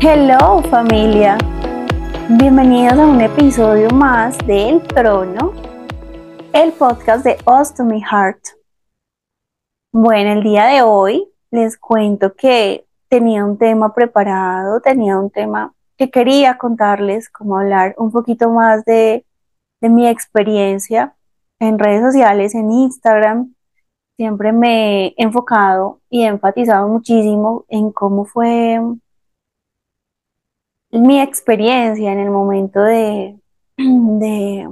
Hello familia, bienvenidos a un episodio más de El Trono, el podcast de Ostomy Heart. Bueno, el día de hoy les cuento que tenía un tema preparado, tenía un tema que quería contarles, como hablar un poquito más de, de mi experiencia en redes sociales, en Instagram. Siempre me he enfocado y he enfatizado muchísimo en cómo fue mi experiencia en el momento de, de,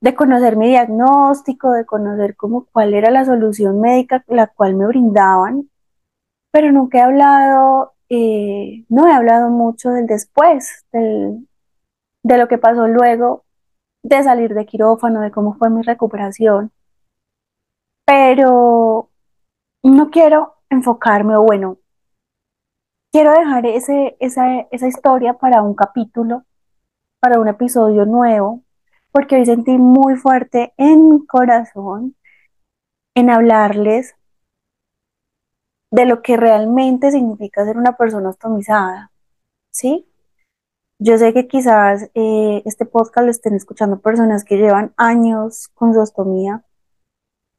de conocer mi diagnóstico, de conocer cómo, cuál era la solución médica la cual me brindaban, pero nunca he hablado, eh, no he hablado mucho del después, del, de lo que pasó luego de salir de quirófano, de cómo fue mi recuperación. Pero no quiero enfocarme, o bueno, quiero dejar ese, esa, esa historia para un capítulo, para un episodio nuevo, porque hoy sentí muy fuerte en mi corazón en hablarles de lo que realmente significa ser una persona ostomizada, ¿sí? Yo sé que quizás eh, este podcast lo estén escuchando personas que llevan años con su ostomía,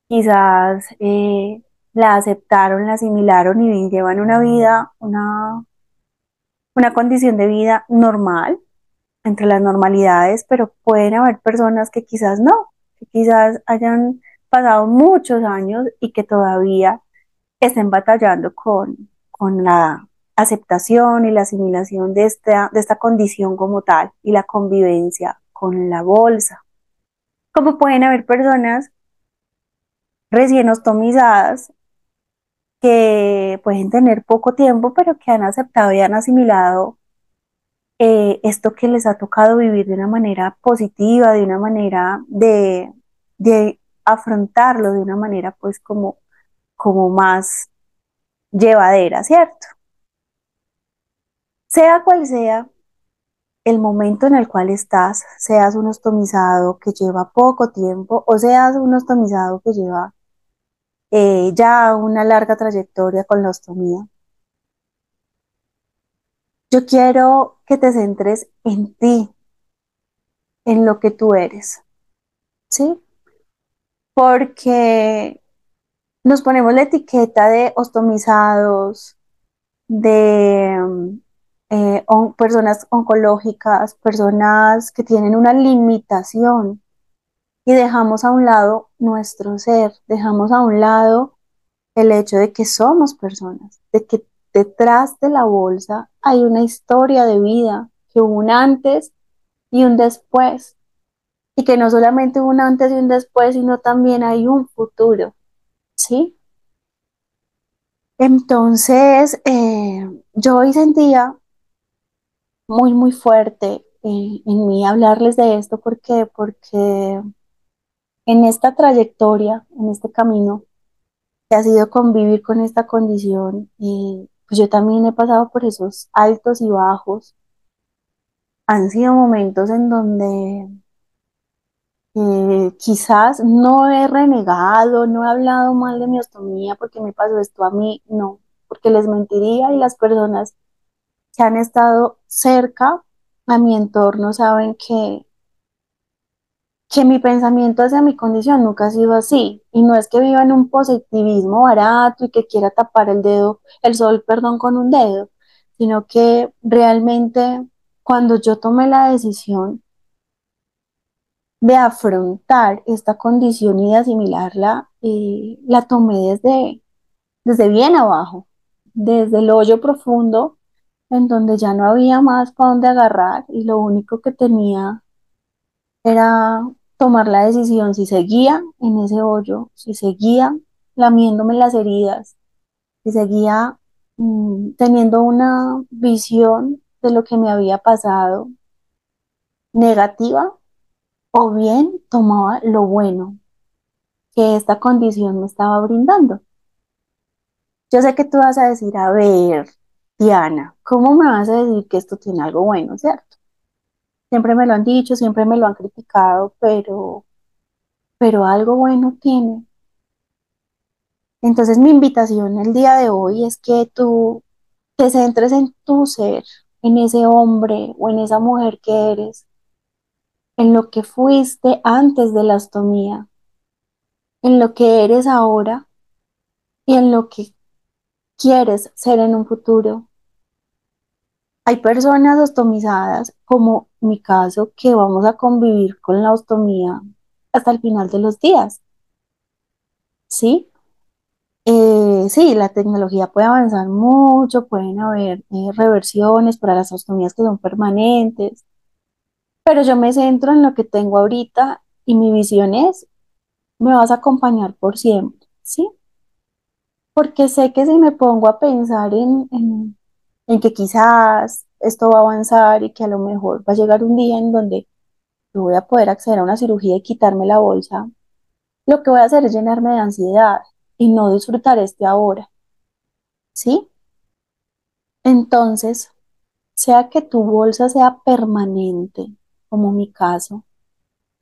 quizás eh, la aceptaron, la asimilaron y llevan una vida, una, una condición de vida normal, entre las normalidades, pero pueden haber personas que quizás no, que quizás hayan pasado muchos años y que todavía estén batallando con, con la aceptación y la asimilación de esta, de esta condición como tal y la convivencia con la bolsa. Como pueden haber personas recién ostomizadas que pueden tener poco tiempo, pero que han aceptado y han asimilado eh, esto que les ha tocado vivir de una manera positiva, de una manera de, de afrontarlo de una manera pues como, como más llevadera, ¿cierto? Sea cual sea el momento en el cual estás, seas un ostomizado que lleva poco tiempo o seas un ostomizado que lleva eh, ya una larga trayectoria con la ostomía. Yo quiero que te centres en ti, en lo que tú eres, ¿sí? Porque nos ponemos la etiqueta de ostomizados, de eh, personas oncológicas, personas que tienen una limitación y dejamos a un lado nuestro ser, dejamos a un lado el hecho de que somos personas, de que detrás de la bolsa hay una historia de vida, que hubo un antes y un después, y que no solamente un antes y un después, sino también hay un futuro, ¿sí? Entonces, eh, yo hoy sentía muy, muy fuerte eh, en mí hablarles de esto, ¿por qué? Porque en esta trayectoria, en este camino, que ha sido convivir con esta condición, y pues yo también he pasado por esos altos y bajos. Han sido momentos en donde eh, quizás no he renegado, no he hablado mal de mi ostomía porque me pasó esto a mí, no, porque les mentiría y las personas que han estado cerca a mi entorno saben que que mi pensamiento hacia mi condición nunca ha sido así. Y no es que viva en un positivismo barato y que quiera tapar el dedo, el sol, perdón, con un dedo, sino que realmente cuando yo tomé la decisión de afrontar esta condición y de asimilarla, eh, la tomé desde, desde bien abajo, desde el hoyo profundo, en donde ya no había más para dónde agarrar y lo único que tenía era tomar la decisión si seguía en ese hoyo, si seguía lamiéndome las heridas, si seguía mm, teniendo una visión de lo que me había pasado negativa o bien tomaba lo bueno que esta condición me estaba brindando. Yo sé que tú vas a decir, a ver, Diana, ¿cómo me vas a decir que esto tiene algo bueno, cierto? Siempre me lo han dicho, siempre me lo han criticado, pero, pero algo bueno tiene. Entonces mi invitación el día de hoy es que tú te centres en tu ser, en ese hombre o en esa mujer que eres, en lo que fuiste antes de la ostomía, en lo que eres ahora y en lo que quieres ser en un futuro. Hay personas ostomizadas, como mi caso, que vamos a convivir con la ostomía hasta el final de los días. ¿Sí? Eh, sí, la tecnología puede avanzar mucho, pueden haber eh, reversiones para las ostomías que son permanentes, pero yo me centro en lo que tengo ahorita y mi visión es, me vas a acompañar por siempre, ¿sí? Porque sé que si me pongo a pensar en, en, en que quizás esto va a avanzar y que a lo mejor va a llegar un día en donde yo voy a poder acceder a una cirugía y quitarme la bolsa, lo que voy a hacer es llenarme de ansiedad y no disfrutar este ahora, ¿sí? Entonces, sea que tu bolsa sea permanente, como mi caso,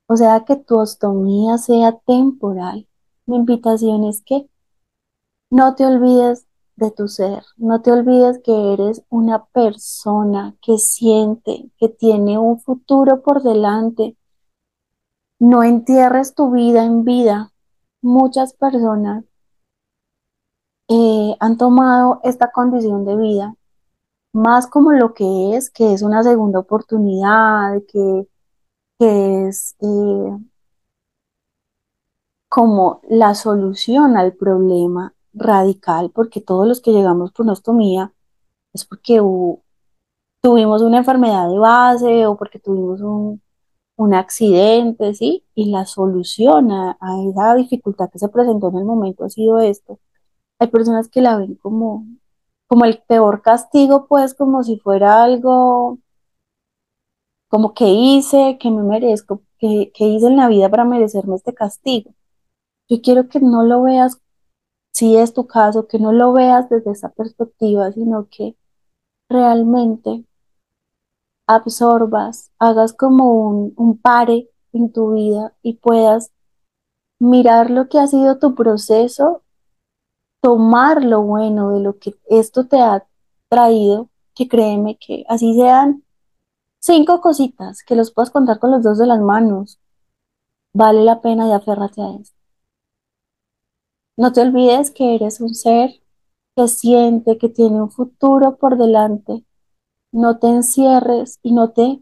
o sea que tu ostomía sea temporal, mi invitación es que no te olvides de tu ser, no te olvides que eres una persona que siente, que tiene un futuro por delante. No entierres tu vida en vida. Muchas personas eh, han tomado esta condición de vida más como lo que es, que es una segunda oportunidad, que, que es eh, como la solución al problema radical, porque todos los que llegamos por ostomía es porque tuvimos una enfermedad de base o porque tuvimos un, un accidente, ¿sí? Y la solución a, a esa dificultad que se presentó en el momento ha sido esto. Hay personas que la ven como, como el peor castigo, pues como si fuera algo como que hice, que me merezco, que, que hice en la vida para merecerme este castigo. Yo quiero que no lo veas, si es tu caso, que no lo veas desde esa perspectiva, sino que realmente absorbas, hagas como un, un pare en tu vida y puedas mirar lo que ha sido tu proceso, tomar lo bueno de lo que esto te ha traído, que créeme que así sean cinco cositas que los puedas contar con los dos de las manos, vale la pena y aférrate a eso. No te olvides que eres un ser que siente, que tiene un futuro por delante. No te encierres y no te,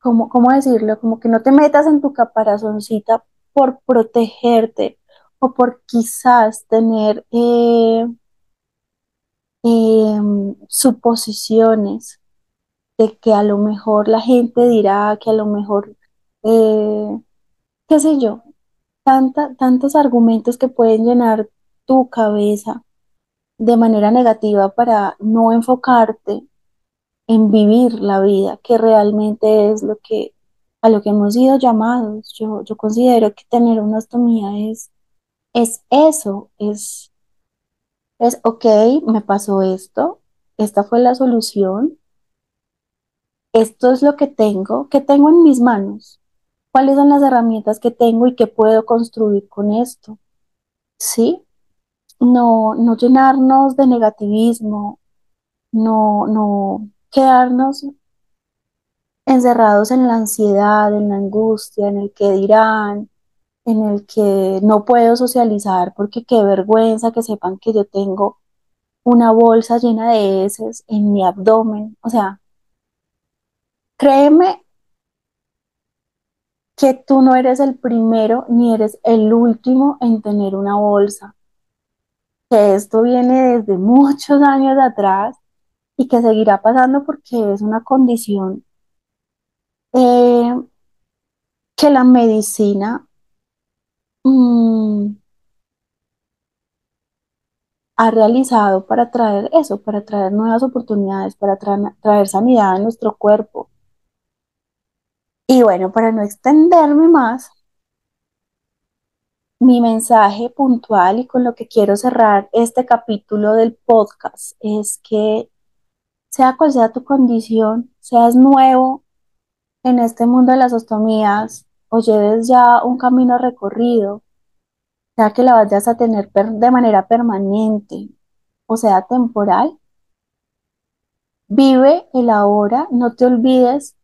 ¿cómo, cómo decirlo? Como que no te metas en tu caparazoncita por protegerte o por quizás tener eh, em, suposiciones de que a lo mejor la gente dirá, que a lo mejor, eh, qué sé yo, tanta, tantos argumentos que pueden llenar tu cabeza de manera negativa para no enfocarte en vivir la vida, que realmente es lo que a lo que hemos sido llamados. Yo, yo considero que tener una ostomía es, es eso, es, es, ok, me pasó esto, esta fue la solución, esto es lo que tengo, que tengo en mis manos, cuáles son las herramientas que tengo y qué puedo construir con esto, ¿sí? No, no llenarnos de negativismo, no, no quedarnos encerrados en la ansiedad, en la angustia, en el que dirán, en el que no puedo socializar porque qué vergüenza que sepan que yo tengo una bolsa llena de heces en mi abdomen. O sea, créeme que tú no eres el primero ni eres el último en tener una bolsa, que esto viene desde muchos años atrás y que seguirá pasando porque es una condición eh, que la medicina mm, ha realizado para traer eso, para traer nuevas oportunidades, para tra- traer sanidad a nuestro cuerpo. Y bueno, para no extenderme más, mi mensaje puntual y con lo que quiero cerrar este capítulo del podcast es que sea cual sea tu condición, seas nuevo en este mundo de las ostomías o lleves ya un camino recorrido, sea que la vayas a tener de manera permanente o sea temporal, vive el ahora, no te olvides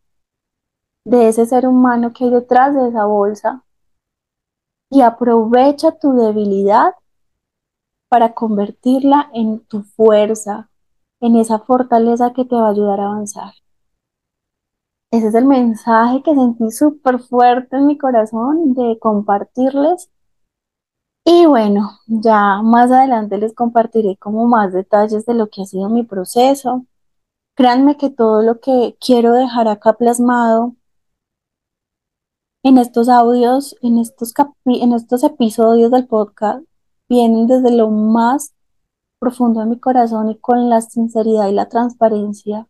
de ese ser humano que hay detrás de esa bolsa y aprovecha tu debilidad para convertirla en tu fuerza, en esa fortaleza que te va a ayudar a avanzar. Ese es el mensaje que sentí súper fuerte en mi corazón de compartirles. Y bueno, ya más adelante les compartiré como más detalles de lo que ha sido mi proceso. Créanme que todo lo que quiero dejar acá plasmado en estos audios, en estos, en estos episodios del podcast, vienen desde lo más profundo de mi corazón y con la sinceridad y la transparencia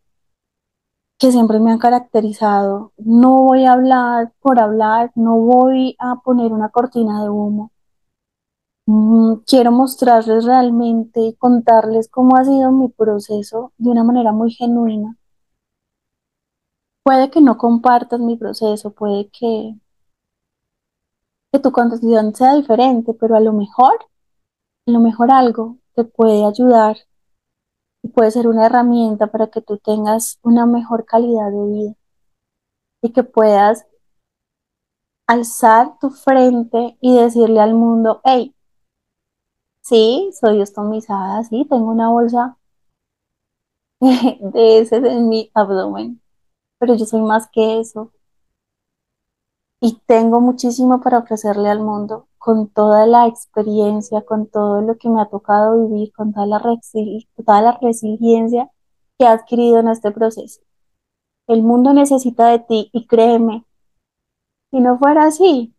que siempre me han caracterizado. No voy a hablar por hablar, no voy a poner una cortina de humo. Mm, quiero mostrarles realmente y contarles cómo ha sido mi proceso de una manera muy genuina. Puede que no compartas mi proceso, puede que, tu condición sea diferente, pero a lo mejor, a lo mejor algo te puede ayudar y puede ser una herramienta para que tú tengas una mejor calidad de vida y que puedas alzar tu frente y decirle al mundo, hey, sí, soy estomizada, sí, tengo una bolsa de ese en mi abdomen, pero yo soy más que eso y tengo muchísimo para ofrecerle al mundo con toda la experiencia, con todo lo que me ha tocado vivir, con toda la, toda la resiliencia que he adquirido en este proceso. El mundo necesita de ti y créeme, si no fuera así,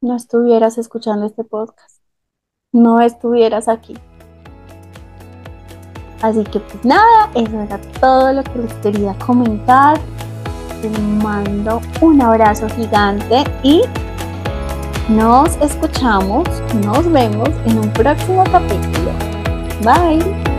no estuvieras escuchando este podcast, no estuvieras aquí. Así que pues nada, eso era todo lo que les quería comentar. Te mando un abrazo gigante y nos escuchamos, nos vemos en un próximo capítulo. Bye.